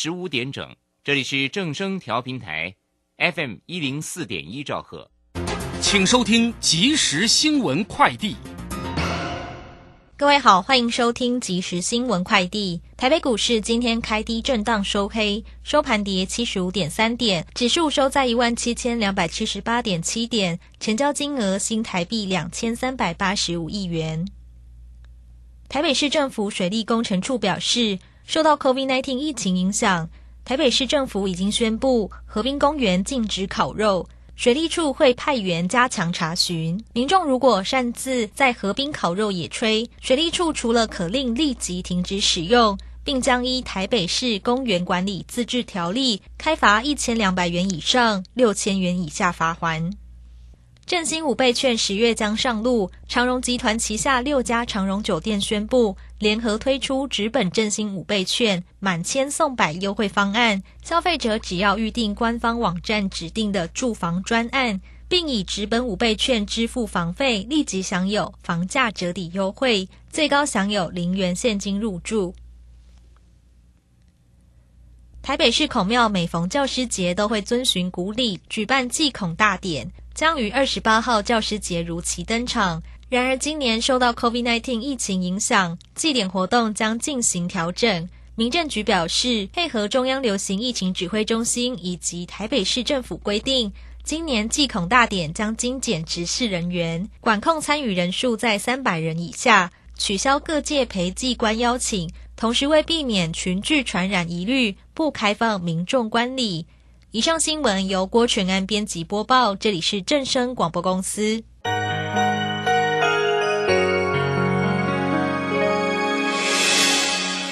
十五点整，这里是正声调频台，FM 一零四点一兆赫，请收听即时新闻快递。各位好，欢迎收听即时新闻快递。台北股市今天开低震荡收黑，收盘跌七十五点三点，指数收在一万七千两百七十八点七点，成交金额新台币两千三百八十五亿元。台北市政府水利工程处表示。受到 COVID-19 疫情影响，台北市政府已经宣布河滨公园禁止烤肉。水利处会派员加强查询，民众如果擅自在河滨烤肉野炊，水利处除了可令立即停止使用，并将依台北市公园管理自治条例开罚一千两百元以上六千元以下罚还。振兴五倍券十月将上路，长荣集团旗下六家长荣酒店宣布联合推出直本振兴五倍券满千送百优惠方案，消费者只要预定官方网站指定的住房专案，并以直本五倍券支付房费，立即享有房价折抵优惠，最高享有零元现金入住。台北市孔庙每逢教师节都会遵循古礼举办祭孔大典。将于二十八号教师节如期登场。然而，今年受到 COVID-19 疫情影响，祭典活动将进行调整。民政局表示，配合中央流行疫情指挥中心以及台北市政府规定，今年祭孔大典将精简执事人员，管控参与人数在三百人以下，取消各界陪祭官邀请，同时为避免群聚传染疑虑，不开放民众观礼。以上新闻由郭全安编辑播报，这里是正声广播公司。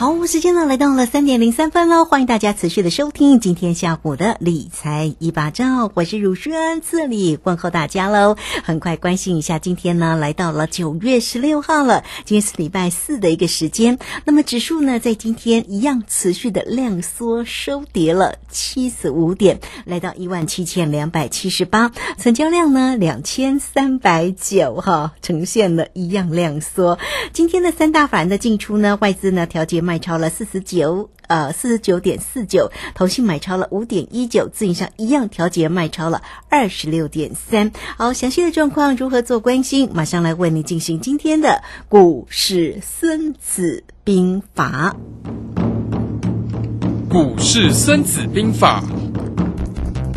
好，时间呢来到了三点零三分喽，欢迎大家持续的收听今天下午的理财一把照，我是汝轩，这里问候大家喽。很快关心一下，今天呢来到了九月十六号了，今天是礼拜四的一个时间。那么指数呢在今天一样持续的量缩收跌了七十五点，来到一万七千两百七十八，成交量呢两千三百九哈，呈现了一样量缩。今天的三大法人的进出呢，外资呢调节。买超了四十九，呃，四十九点四九，同信买超了五点一九，自营商一样调节卖超了二十六点三。好，详细的状况如何做关心？马上来为你进行今天的股市孙子兵法。股市孙子兵法，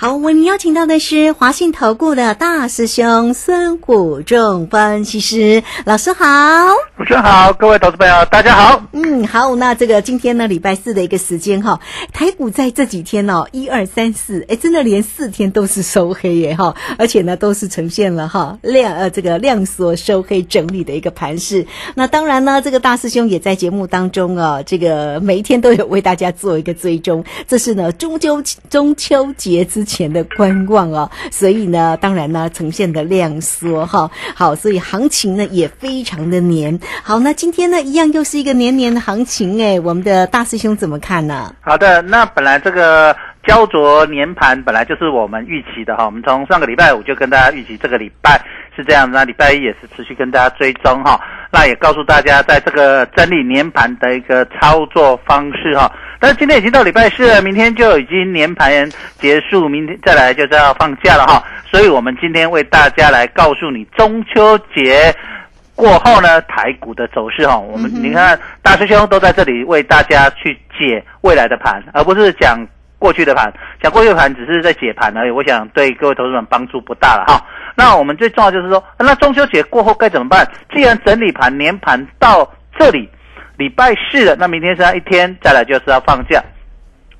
好，我们邀请到的是华信投顾的大师兄孙谷仲分析师老师好。主持人好，各位投资朋友大家好。嗯，好，那这个今天呢，礼拜四的一个时间哈，台股在这几天哦，一二三四，哎，真的连四天都是收黑耶哈，而且呢，都是呈现了哈量呃这个量缩收黑整理的一个盘势。那当然呢，这个大师兄也在节目当中啊，这个每一天都有为大家做一个追踪，这是呢中秋中秋节之前的观望哦，所以呢，当然呢，呈现的量缩哈，好，所以行情呢也非常的黏。好，那今天呢，一样又是一个黏黏的行情哎，我们的大师兄怎么看呢？好的，那本来这个焦灼年盘本来就是我们预期的哈，我们从上个礼拜五就跟大家预期这个礼拜是这样，那礼拜一也是持续跟大家追踪哈，那也告诉大家在这个整理年盘的一个操作方式哈。但是今天已经到礼拜四了，明天就已经年盘结束，明天再来就是要放假了哈，所以我们今天为大家来告诉你中秋节。过后呢，台股的走势哈，我们你看大师兄都在这里为大家去解未来的盘，而不是讲过去的盘。讲过去的盘只是在解盘而已，我想对各位投资者帮助不大了哈。那我们最重要就是说，那中秋节过后该怎么办？既然整理盘年盘到这里，礼拜四了，那明天剩下一天，再来就是要放假，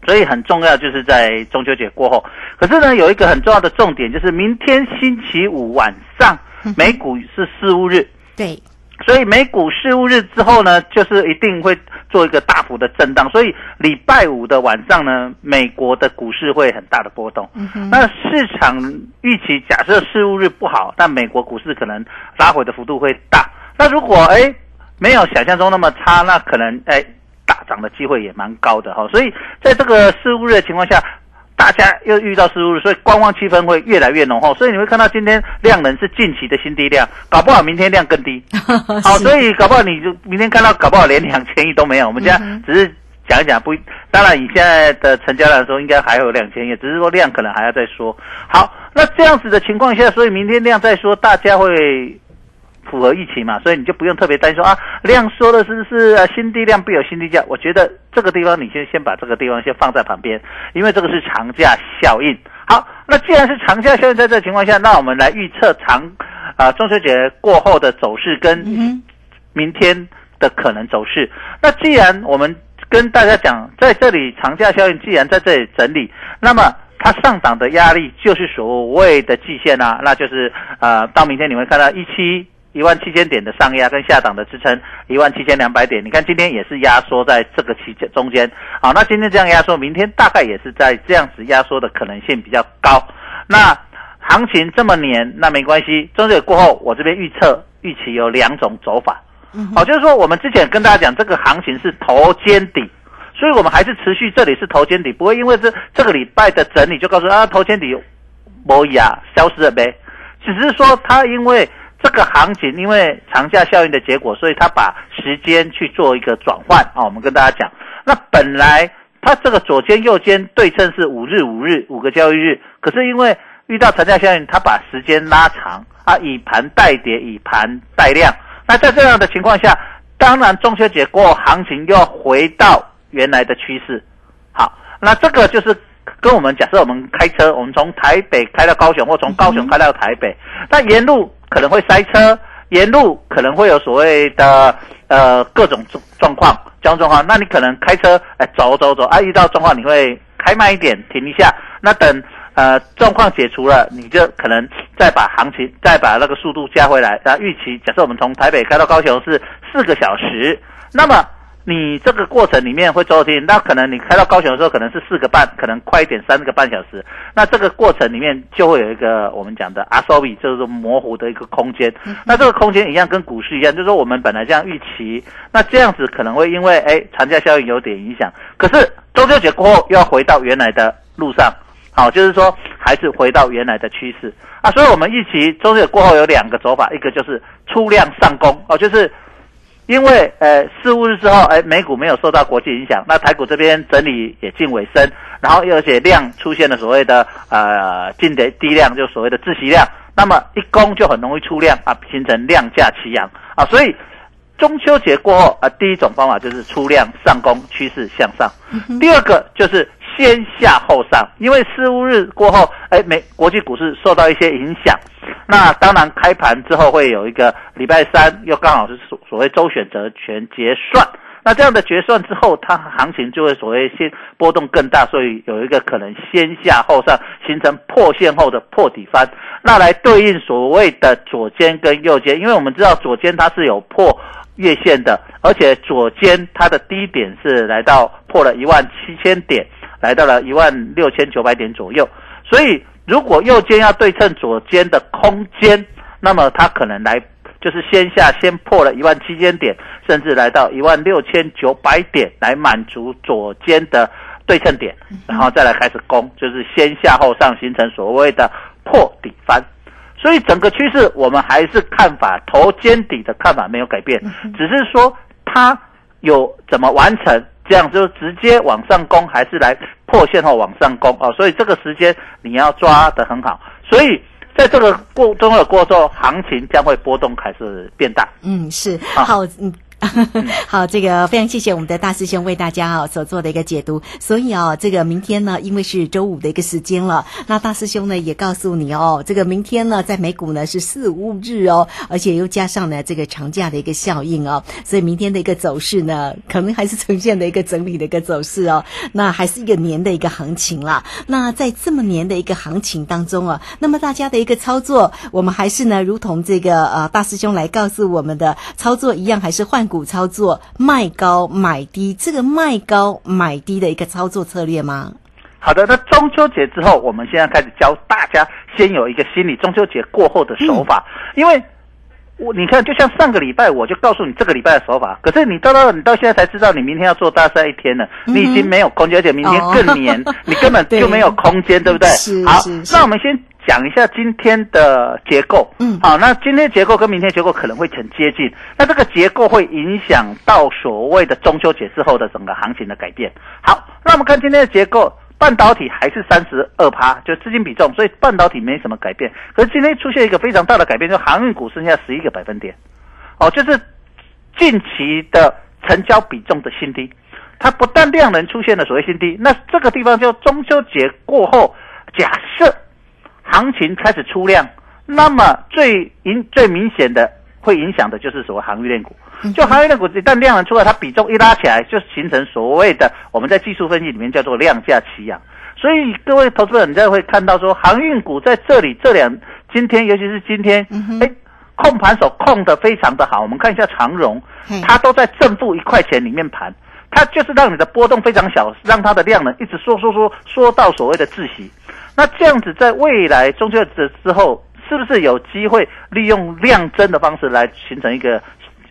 所以很重要就是在中秋节过后。可是呢，有一个很重要的重点，就是明天星期五晚上 美股是事务日。对，所以美股事务日之后呢，就是一定会做一个大幅的震荡。所以礼拜五的晚上呢，美国的股市会很大的波动。那市场预期假设事务日不好，但美国股市可能拉回的幅度会大。那如果哎没有想象中那么差，那可能哎大涨的机会也蛮高的哈。所以在这个失误日的情况下。大家又遇到失误，所以观望气氛会越来越浓 厚。所以你会看到今天量能是近期的新低量，搞不好明天量更低。好，所以搞不好你就明天看到，搞不好连两千亿都没有。我们现在只是讲一讲，不，当然以现在的成交量来说，应该还有两千亿，只是说量可能还要再说。好，那这样子的情况下，所以明天量再说，大家会。符合预期嘛，所以你就不用特别担心说啊，量缩的是是啊新低量必有新低价。我觉得这个地方你先先把这个地方先放在旁边，因为这个是长假效应。好，那既然是长假效应，在这情况下，那我们来预测长啊中秋节过后的走势跟明天的可能走势。那既然我们跟大家讲，在这里长假效应既然在这里整理，那么它上涨的压力就是所谓的季线啊，那就是呃到明天你会看到一七。一万七千点的上压跟下档的支撑一万七千两百点，你看今天也是压缩在这个期间中间。好，那今天这样压缩，明天大概也是在这样子压缩的可能性比较高。那行情这么黏，那没关系。中秋过后，我这边预测预期有两种走法。好，就是说我们之前跟大家讲，这个行情是头肩底，所以我们还是持续这里是头肩底，不会因为这这个礼拜的整理就告诉啊头肩底没呀消失了呗，只是说它因为。这个行情因为长假效应的结果，所以他把时间去做一个转换啊。我们跟大家讲，那本来它这个左肩右肩对称是五日五日五个交易日，可是因为遇到长假效应，它把时间拉长啊，以盘带跌，以盘带量。那在这样的情况下，当然中秋节过后行情又回到原来的趋势。好，那这个就是。跟我们假设我们开车，我们从台北开到高雄，或从高雄开到台北，那沿路可能会塞车，沿路可能会有所谓的呃各种状状况交通状况。那你可能开车哎走走走啊，遇到状况你会开慢一点停一下，那等呃状况解除了，你就可能再把行情再把那个速度加回来。那，预期假设我们从台北开到高雄是四个小时，那么。你这个过程里面会走停，那可能你开到高雄的时候可能是四个半，可能快一点三个半小时。那这个过程里面就会有一个我们讲的阿索比，就是模糊的一个空间。那这个空间一样跟股市一样，就是说我们本来这样预期，那这样子可能会因为哎长假效应有点影响。可是中秋节过后又要回到原来的路上，好，就是说还是回到原来的趋势啊。所以我们预期中秋节过后有两个走法，一个就是出量上攻哦，就是。因为呃四五日之后，哎，美股没有受到国际影响，那台股这边整理也近尾声，然后而且量出现了所谓的呃近的低量，就所谓的窒息量，那么一攻就很容易出量啊，形成量价齐扬啊，所以中秋节过后啊，第一种方法就是出量上攻，趋势向上；第二个就是先下后上，因为四五日过后，哎，美国际股市受到一些影响。那当然，开盘之后会有一个礼拜三，又刚好是所所谓周选择权结算。那这样的结算之后，它行情就会所谓先波动更大，所以有一个可能先下后上，形成破线后的破底翻。那来对应所谓的左肩跟右肩，因为我们知道左肩它是有破月线的，而且左肩它的低点是来到破了一万七千点，来到了一万六千九百点左右，所以。如果右肩要对称左肩的空间，那么它可能来就是先下先破了一万七千点，甚至来到一万六千九百点来满足左肩的对称点，然后再来开始攻，就是先下后上形成所谓的破底翻。所以整个趋势我们还是看法头肩底的看法没有改变，只是说它有怎么完成。这样就直接往上攻，还是来破线后往上攻哦？所以这个时间你要抓得很好。所以在这个过中的过后，行情将会波动还是变大？嗯，是好嗯。好，这个非常谢谢我们的大师兄为大家哦所做的一个解读。所以哦，这个明天呢，因为是周五的一个时间了，那大师兄呢也告诉你哦，这个明天呢在美股呢是四五日哦，而且又加上呢这个长假的一个效应哦，所以明天的一个走势呢，可能还是呈现的一个整理的一个走势哦。那还是一个年的一个行情啦。那在这么年的一个行情当中啊，那么大家的一个操作，我们还是呢，如同这个呃大师兄来告诉我们的操作一样，还是换。股操作卖高买低，这个卖高买低的一个操作策略吗？好的，那中秋节之后，我们现在开始教大家先有一个心理，中秋节过后的手法。因为我你看，就像上个礼拜我就告诉你这个礼拜的手法，可是你到到你到现在才知道，你明天要做大赛一天了，你已经没有空间，而且明天更黏，你根本就没有空间，对不对？好，那我们先。讲一下今天的结构，嗯，好，那今天结构跟明天结构可能会很接近，那这个结构会影响到所谓的中秋节之后的整个行情的改变。好，那我们看今天的结构，半导体还是三十二趴，就资金比重，所以半导体没什么改变。可是今天出现一个非常大的改变，就航运股剩下十一个百分点，哦，就是近期的成交比重的新低，它不但量能出现了所谓新低，那这个地方就中秋节过后，假设。行情开始出量，那么最影最明显的会影响的就是所谓航运链股。就航运链股一旦量能出来，它比重一拉起来，就形成所谓的我们在技术分析里面叫做量价齐扬。所以各位投资者，你再会看到说航运股在这里这两今天，尤其是今天，哎，控盘手控的非常的好。我们看一下长荣，它都在正负一块钱里面盘，它就是让你的波动非常小，让它的量能一直缩缩缩缩到所谓的窒息。那这样子，在未来中秋节之后，是不是有机会利用量增的方式来形成一个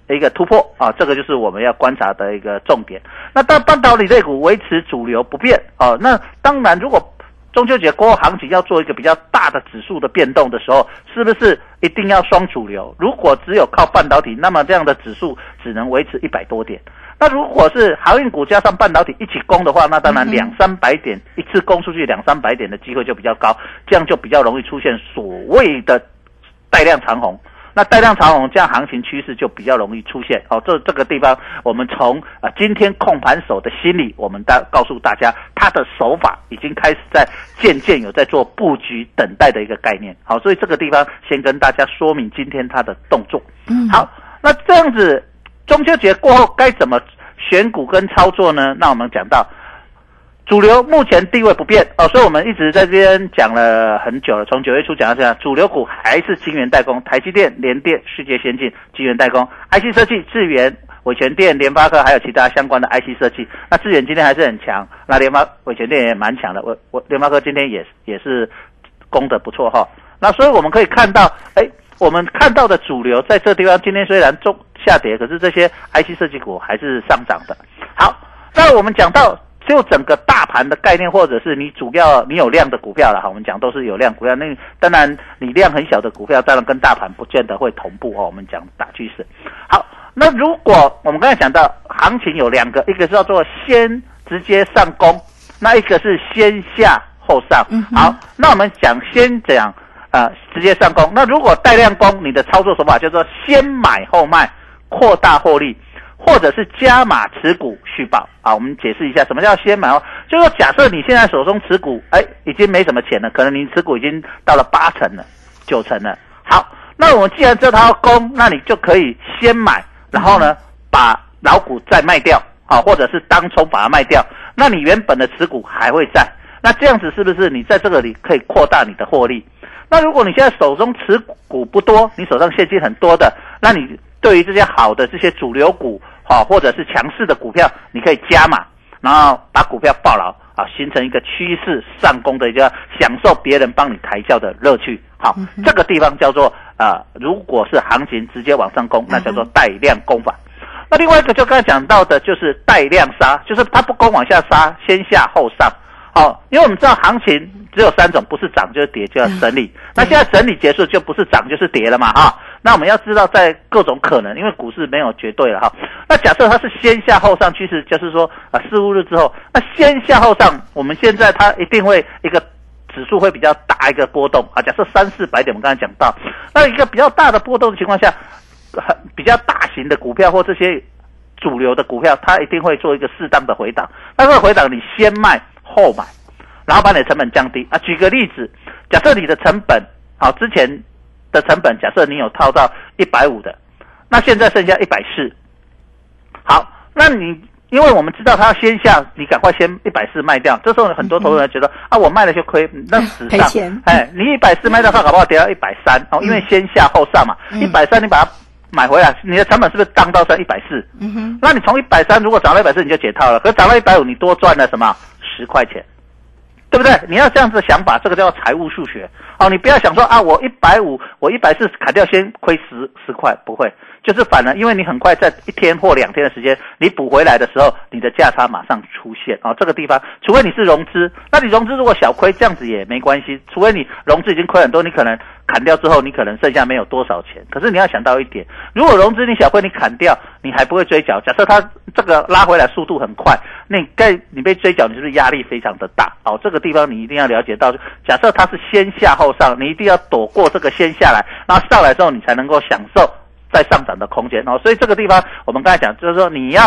一个突破啊？这个就是我们要观察的一个重点。那当半导体类股维持主流不变啊，那当然，如果中秋节过后行情要做一个比较大的指数的变动的时候，是不是一定要双主流？如果只有靠半导体，那么这样的指数只能维持一百多点。那如果是航运股加上半导体一起攻的话，那当然两三百点一次攻出去两三百点的机会就比较高，这样就比较容易出现所谓的带量长红。那带量长红，这样行情趋势就比较容易出现。哦，这这个地方我们从啊今天控盘手的心理，我们大告诉大家，他的手法已经开始在渐渐有在做布局等待的一个概念。好，所以这个地方先跟大家说明今天他的动作。嗯，好，那这样子。中秋节过后该怎么选股跟操作呢？那我们讲到主流目前地位不变哦，所以我们一直在这边讲了很久了。从九月初讲到现在，主流股还是晶圆代工，台积电、联电、世界先进、晶圆代工、IC 设计、智源、伟全电、联发科，还有其他相关的 IC 设计。那智源今天还是很强，那联发、伟全电也蛮强的。我我联发科今天也也是攻的不错哈。那所以我们可以看到，哎，我们看到的主流在这地方今天虽然中。下跌，可是这些 IC 设计股还是上涨的。好，那我们讲到就整个大盘的概念，或者是你主要你有量的股票了哈，我们讲都是有量股票。那当然你量很小的股票，当然跟大盘不见得会同步哦。我们讲大趋势。好，那如果我们刚才讲到行情有两个，一个是叫做先直接上攻，那一个是先下后上。好，那我们讲先讲啊，直接上攻。那如果带量攻，你的操作手法叫做先买后卖。扩大获利，或者是加码持股续报啊。我们解释一下，什么叫先买哦？就说假设你现在手中持股，哎，已经没什么钱了，可能你持股已经到了八成了、九成了。好，那我们既然知道它要攻，那你就可以先买，然后呢，把老股再卖掉，好，或者是当冲把它卖掉，那你原本的持股还会在。那这样子是不是你在这个里可以扩大你的获利？那如果你现在手中持股不多，你手上现金很多的，那你对于这些好的这些主流股，好或者是强势的股票，你可以加码，然后把股票抱牢啊，形成一个趋势上攻的一个享受别人帮你抬轿的乐趣。好，这个地方叫做啊，如果是行情直接往上攻，那叫做带量攻法。那另外一个就刚才讲到的，就是带量杀，就是它不攻往下杀，先下后上。好，因为我们知道行情只有三种，不是涨就是跌，就要整理。那现在整理结束，就不是涨就是跌了嘛，哈。那我们要知道，在各种可能，因为股市没有绝对了哈。那假设它是先下后上趋势，就是说啊，四五日之后，那先下后上，我们现在它一定会一个指数会比较大一个波动啊。假设三四百点，我们刚才讲到，那一个比较大的波动的情况下，很比较大型的股票或这些主流的股票，它一定会做一个适当的回档。那这个回档，你先卖。后买，然后把你的成本降低啊！举个例子，假设你的成本好，之前的成本假设你有套到一百五的，那现在剩下一百四。好，那你因为我们知道它先下，你赶快先一百四卖掉。这时候很多投资人觉得啊，我卖了就亏，那死上哎，你一百四卖掉，它搞不好跌到一百三哦，因为先下后上嘛。一百三你把它买回来，你的成本是不是降到剩一百四？嗯哼，那你从一百三如果涨到一百四，你就解套了。可涨到一百五，你多赚了什么？十块钱，对不对？你要这样子想法，这个叫财务数学哦。你不要想说啊，我一百五，我一百四砍掉，先亏十十块，不会，就是反了，因为你很快在一天或两天的时间，你补回来的时候，你的价差马上出现哦。这个地方，除非你是融资，那你融资如果小亏，这样子也没关系。除非你融资已经亏很多，你可能砍掉之后，你可能剩下没有多少钱。可是你要想到一点，如果融资你小亏，你砍掉，你还不会追缴。假设它这个拉回来速度很快。那该你被追缴，你是不是压力非常的大？哦，这个地方你一定要了解到，假设它是先下后上，你一定要躲过这个先下来，然后上来之后，你才能够享受再上涨的空间哦。所以这个地方我们刚才讲，就是说你要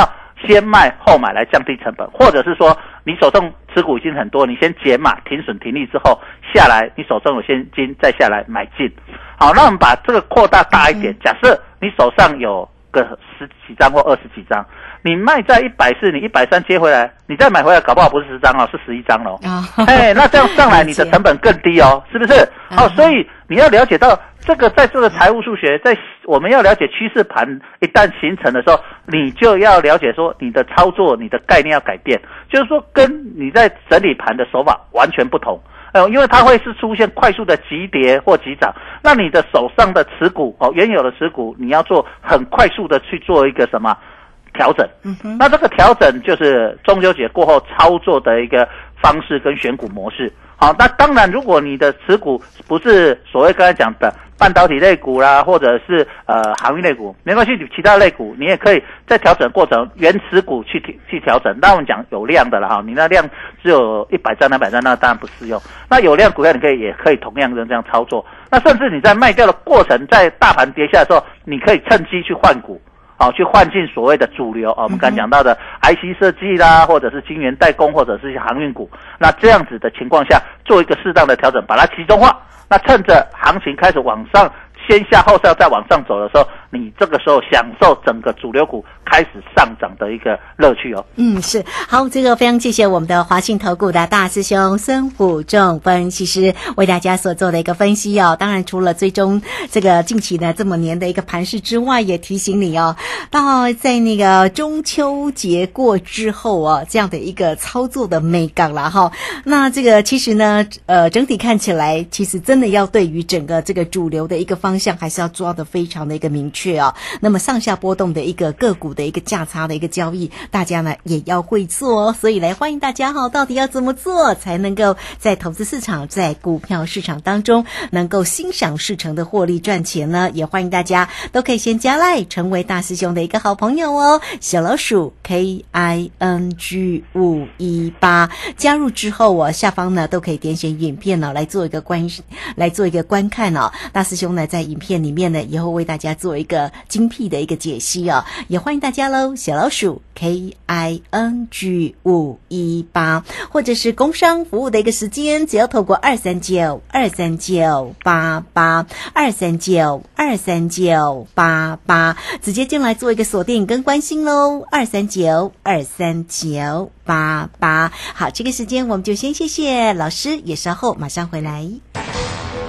先卖后买来降低成本，或者是说你手中持股已经很多，你先减码停损停利之后下来，你手中有现金再下来买进。好，那我们把这个扩大大一点，假设你手上有个十几张或二十几张。你卖在一百四，你一百三接回来，你再买回来，搞不好不是十张哦，是十一张喽。哎，那这样上来，你的成本更低哦，是不是？好，所以你要了解到这个，在这个财务数学，在我们要了解趋势盘一旦形成的时候，你就要了解说你的操作，你的概念要改变，就是说跟你在整理盘的手法完全不同。呃，因为它会是出现快速的急跌或急涨，那你的手上的持股哦，原有的持股，你要做很快速的去做一个什么？调整，那这个调整就是中秋节过后操作的一个方式跟选股模式。好，那当然，如果你的持股不是所谓刚才讲的半导体类股啦，或者是呃航运类股，没关系，你其他类股你也可以在调整过程原持股去去调整。那我们讲有量的了哈，你那量只有一百张、两百张，那当然不适用。那有量股票你可以也可以同样的这样操作。那甚至你在卖掉的过程，在大盘跌下的时候，你可以趁机去换股。好，去换进所谓的主流啊，我们刚讲到的 IC 设计啦，或者是晶圆代工，或者是一些航运股，那这样子的情况下，做一个适当的调整，把它集中化，那趁着行情开始往上。先下后上再往上走的时候，你这个时候享受整个主流股开始上涨的一个乐趣哦。嗯，是好，这个非常谢谢我们的华信投顾的大师兄孙虎仲分析师为大家所做的一个分析哦。当然，除了追踪这个近期的这么年的一个盘势之外，也提醒你哦，到在那个中秋节过之后哦，这样的一个操作的美感了哈。那这个其实呢，呃，整体看起来，其实真的要对于整个这个主流的一个方。向还是要抓的非常的一个明确哦。那么上下波动的一个个股的一个价差的一个交易，大家呢也要会做哦。所以来欢迎大家哈，到底要怎么做才能够在投资市场、在股票市场当中能够心想事成的获利赚钱呢？也欢迎大家都可以先加赖，成为大师兄的一个好朋友哦。小老鼠 K I N G 五一八加入之后，我下方呢都可以点选影片呢来做一个观来做一个观看哦。大师兄呢在。影片里面呢，也会为大家做一个。个精辟的一个解析哦，也欢迎大家喽，小老鼠 K I N G 五一八，或者是工商服务的一个时间，只要透过二三九二三九八八二三九二三九八八，直接进来做一个锁定跟关心喽，二三九二三九八八。好，这个时间我们就先谢谢老师，也稍后马上回来。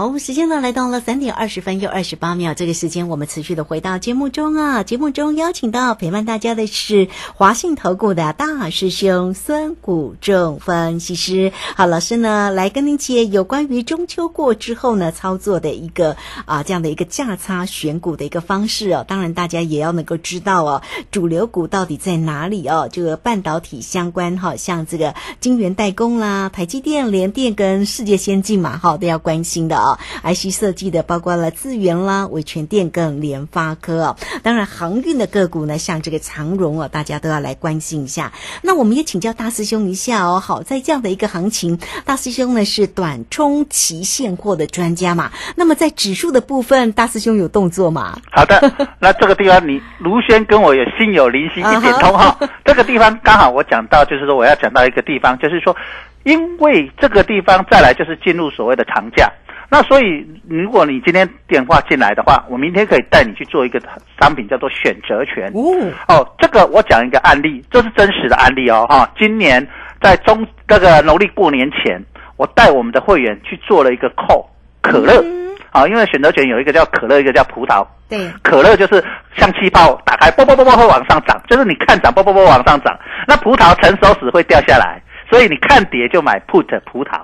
好，时间呢来到了三点二十分又二十八秒，这个时间我们持续的回到节目中啊。节目中邀请到陪伴大家的是华信投顾的大师兄孙谷仲分析师。好，老师呢来跟您解有关于中秋过之后呢操作的一个啊这样的一个价差选股的一个方式哦。当然，大家也要能够知道哦，主流股到底在哪里哦。这个半导体相关哈，像这个晶圆代工啦、台积电、联电跟世界先进嘛，哈都要关心的啊。IC 设计的包括了资源啦、维权电跟联发科哦。当然，航运的个股呢，像这个长荣哦，大家都要来关心一下。那我们也请教大师兄一下哦。好，在这样的一个行情，大师兄呢是短冲期现货的专家嘛。那么在指数的部分，大师兄有动作吗？好的，那这个地方你卢轩跟我也心有灵犀一点通哈。这个地方刚好我讲到，就是说我要讲到一个地方，就是说，因为这个地方再来就是进入所谓的长假。那所以，如果你今天电话进来的话，我明天可以带你去做一个商品，叫做选择权。哦，哦，这个我讲一个案例，这是真实的案例哦。哈，今年在中这个农历过年前，我带我们的会员去做了一个扣可乐。啊，因为选择权有一个叫可乐，一个叫葡萄。对，可乐就是像气泡打开，啵啵啵啵会往上涨，就是你看涨，啵啵啵往上涨。那葡萄成熟时会掉下来，所以你看跌就买 put 葡萄。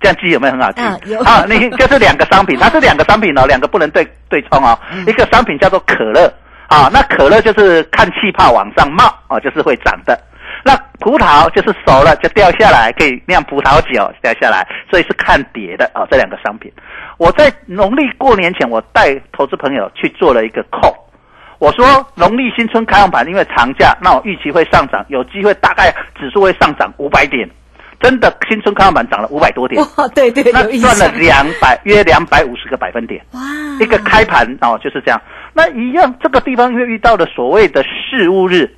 这样记有没有很好记？啊，你就是两个商品，它是两个商品哦，两个不能对对冲哦。一个商品叫做可乐，啊，那可乐就是看气泡往上冒哦，就是会涨的。那葡萄就是熟了就掉下来，可以酿葡萄酒掉下来，所以是看跌的啊。这两个商品，我在农历过年前，我带投资朋友去做了一个扣，我说农历新春开放盘，因为长假，那我预期会上涨，有机会大概指数会上涨五百点。真的，新春开盘涨了五百多点，哇，对对，那赚了两百约两百五十个百分点，哇，一个开盘哦就是这样。那一样，这个地方又遇到了所谓的事务日，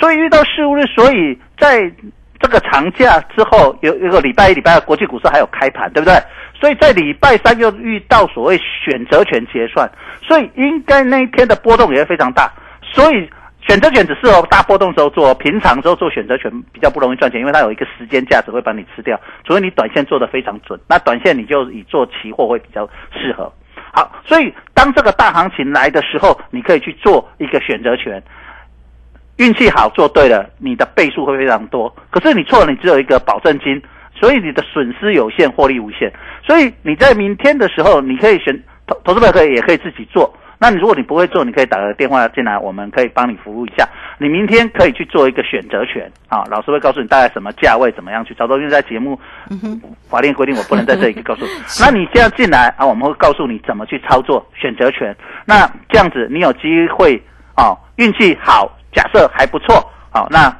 所以遇到事务日，所以在这个长假之后，有一个礼拜一礼拜二，国际股市还有开盘，对不对？所以在礼拜三又遇到所谓选择权结算，所以应该那一天的波动也会非常大，所以。选择权只适合大波动时候做，平常时候做选择权比较不容易赚钱，因为它有一个时间价值会把你吃掉。除非你短线做的非常准，那短线你就以做期货会比较适合。好，所以当这个大行情来的时候，你可以去做一个选择权，运气好做对了，你的倍数会非常多。可是你错了，你只有一个保证金，所以你的损失有限，获利无限。所以你在明天的时候，你可以选投投资者可以也可以自己做。那你如果你不会做，你可以打个电话进来，我们可以帮你服务一下。你明天可以去做一个选择权啊，老师会告诉你大概什么价位，怎么样去操作。因为在节目法律规定，我不能在这里 告诉。那你这样进来啊，我们会告诉你怎么去操作选择权。那这样子你有机会啊，运气好，假设还不错啊，那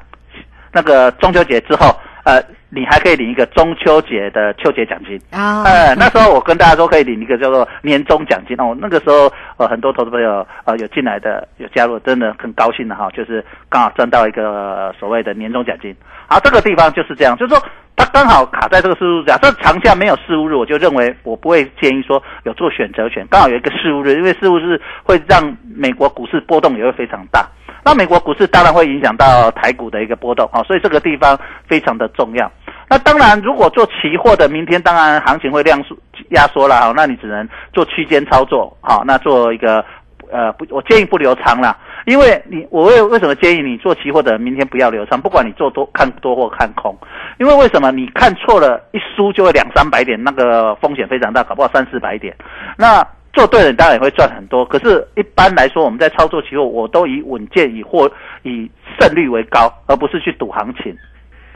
那个中秋节之后，呃。你还可以领一个中秋节的秋节奖金啊！呃，那时候我跟大家说可以领一个叫做年终奖金哦。那个时候呃，很多投资朋友呃有进来的有加入，真的很高兴的哈，就是刚好赚到一个所谓的年终奖金。好，这个地方就是这样，就是说它刚好卡在这个事务日，假设长假没有事务日，我就认为我不会建议说有做选择权。刚好有一个事务日，因为事务日会让美国股市波动也会非常大。那美国股市当然会影响到台股的一个波动啊，所以这个地方非常的重要。那当然，如果做期货的，明天当然行情会量缩压缩了哈，那你只能做区间操作好，那做一个呃不，我建议不留仓了，因为你我为为什么建议你做期货的明天不要留仓，不管你做多看多或看空，因为为什么你看错了，一输就会两三百点，那个风险非常大，搞不好三四百点。那做对了，当然也会赚很多。可是，一般来说，我们在操作期货，我都以稳健、以获、以胜率为高，而不是去赌行情。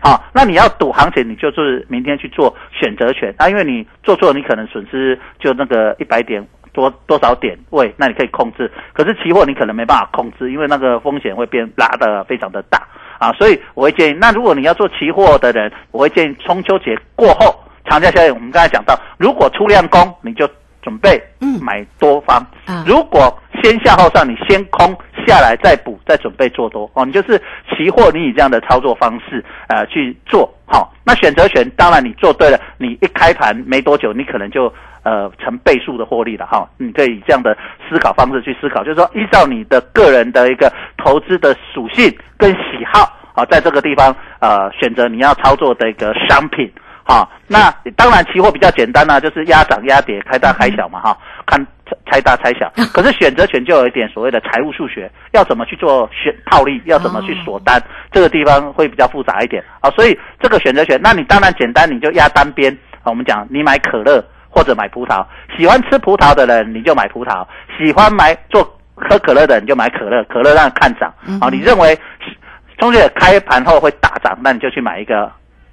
好，那你要赌行情，你就是明天去做选择权啊，因为你做错，你可能损失就那个一百点多多少点位，那你可以控制。可是期货你可能没办法控制，因为那个风险会变拉的非常的大啊，所以我会建议，那如果你要做期货的人，我会建议中秋节过后长假效应，我们刚才讲到，如果出量攻，你就准备买多方；如果先下后上，你先空。下来再补，再准备做多哦。你就是期货，你以这样的操作方式呃去做好。那选择权当然你做对了，你一开盘没多久，你可能就呃成倍数的获利了哈。你可以这样的思考方式去思考，就是说依照你的个人的一个投资的属性跟喜好啊，在这个地方呃选择你要操作的一个商品哈。那当然期货比较简单呢，就是压涨压跌，开大开小嘛哈，看。猜大猜小，可是选择权就有一点所谓的财务数学，要怎么去做选套利，要怎么去锁单，这个地方会比较复杂一点啊。所以这个选择权，那你当然简单，你就压单边啊。我们讲你买可乐或者买葡萄，喜欢吃葡萄的人你就买葡萄，喜欢买做喝可乐的人就买可乐，可乐让看涨啊。你认为中介开盘后会大涨，那你就去买一个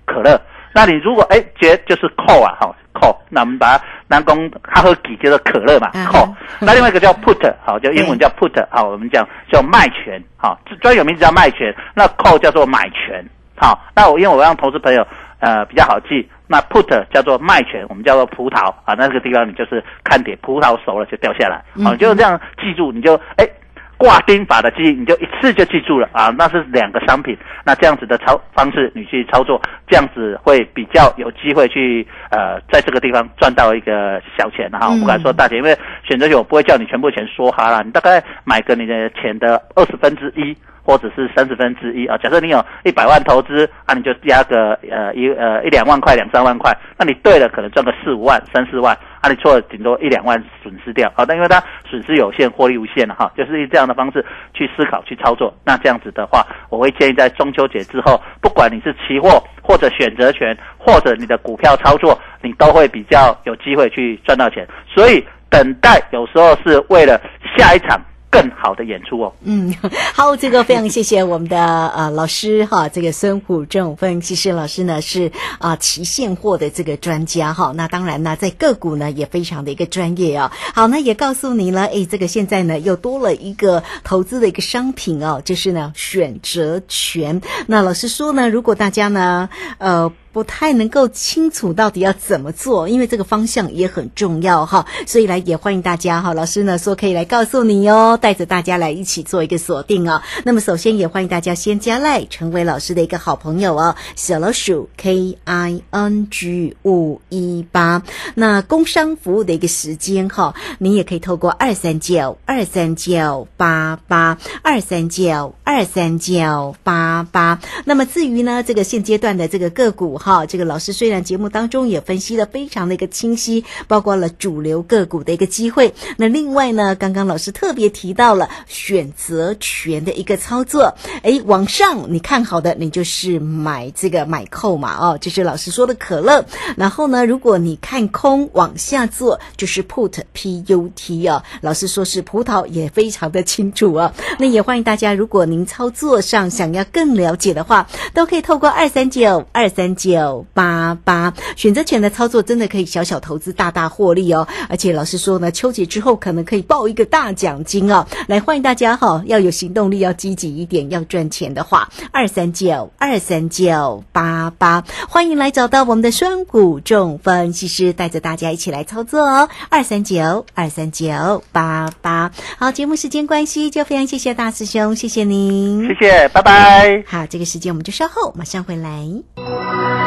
可乐。那你如果哎觉就是 call 啊，好 call，那我们把南宫他喝几叫做可乐嘛，call。那另外一个叫 put，好，就英文叫 put，好，我们讲叫卖权，好，专有名字叫卖权。那 call 叫做买权，好。那我因为我让投资朋友呃比较好记，那 put 叫做卖权，我们叫做葡萄啊，那个地方你就是看点，葡萄熟了就掉下来，好，就这样记住，你就哎。挂钉法的记忆，你就一次就记住了啊！那是两个商品，那这样子的操方式你去操作，这样子会比较有机会去呃，在这个地方赚到一个小钱哈。我不敢说大钱，因为选择权我不会叫你全部钱梭哈了，你大概买个你的钱的二十分之一。或者是三十分之一啊，假设你有一百万投资啊，你就压个呃一呃一两万块、两三万块，那你对了可能赚个四五万、三四万，那你错了顶多一两万损失掉，好，但因为它损失有限，获利无限了哈，就是以这样的方式去思考去操作，那这样子的话，我会建议在中秋节之后，不管你是期货或者选择权或者你的股票操作，你都会比较有机会去赚到钱，所以等待有时候是为了下一场。更好的演出哦。嗯，好，这个非常谢谢我们的呃老师哈，这个孙虎正分析师老师呢是啊期现货的这个专家哈。那当然呢，在个股呢也非常的一个专业哦。好，那也告诉你了，哎，这个现在呢又多了一个投资的一个商品哦，就是呢选择权。那老师说呢，如果大家呢呃。不太能够清楚到底要怎么做，因为这个方向也很重要哈，所以来也欢迎大家哈，老师呢说可以来告诉你哦，带着大家来一起做一个锁定哦。那么首先也欢迎大家先加赖，成为老师的一个好朋友哦，小老鼠 K I N G 五一八。那工商服务的一个时间哈，你也可以透过二三九二三九八八二三九二三九八八。那么至于呢，这个现阶段的这个个股哈。好，这个老师虽然节目当中也分析的非常的一个清晰，包括了主流个股的一个机会。那另外呢，刚刚老师特别提到了选择权的一个操作。哎，往上你看好的，你就是买这个买扣嘛，哦，就是老师说的可乐。然后呢，如果你看空往下做，就是 put p u t 哦，老师说是葡萄也非常的清楚哦。那也欢迎大家，如果您操作上想要更了解的话，都可以透过二三九二三九。九八八选择权的操作真的可以小小投资大大获利哦，而且老师说呢，秋节之后可能可以报一个大奖金哦。来欢迎大家哈，要有行动力，要积极一点，要赚钱的话，二三九二三九八八，欢迎来找到我们的双股众分析师，带着大家一起来操作哦。二三九二三九八八，好，节目时间关系，就非常谢谢大师兄，谢谢您，谢谢，拜拜。好，这个时间我们就稍后马上回来。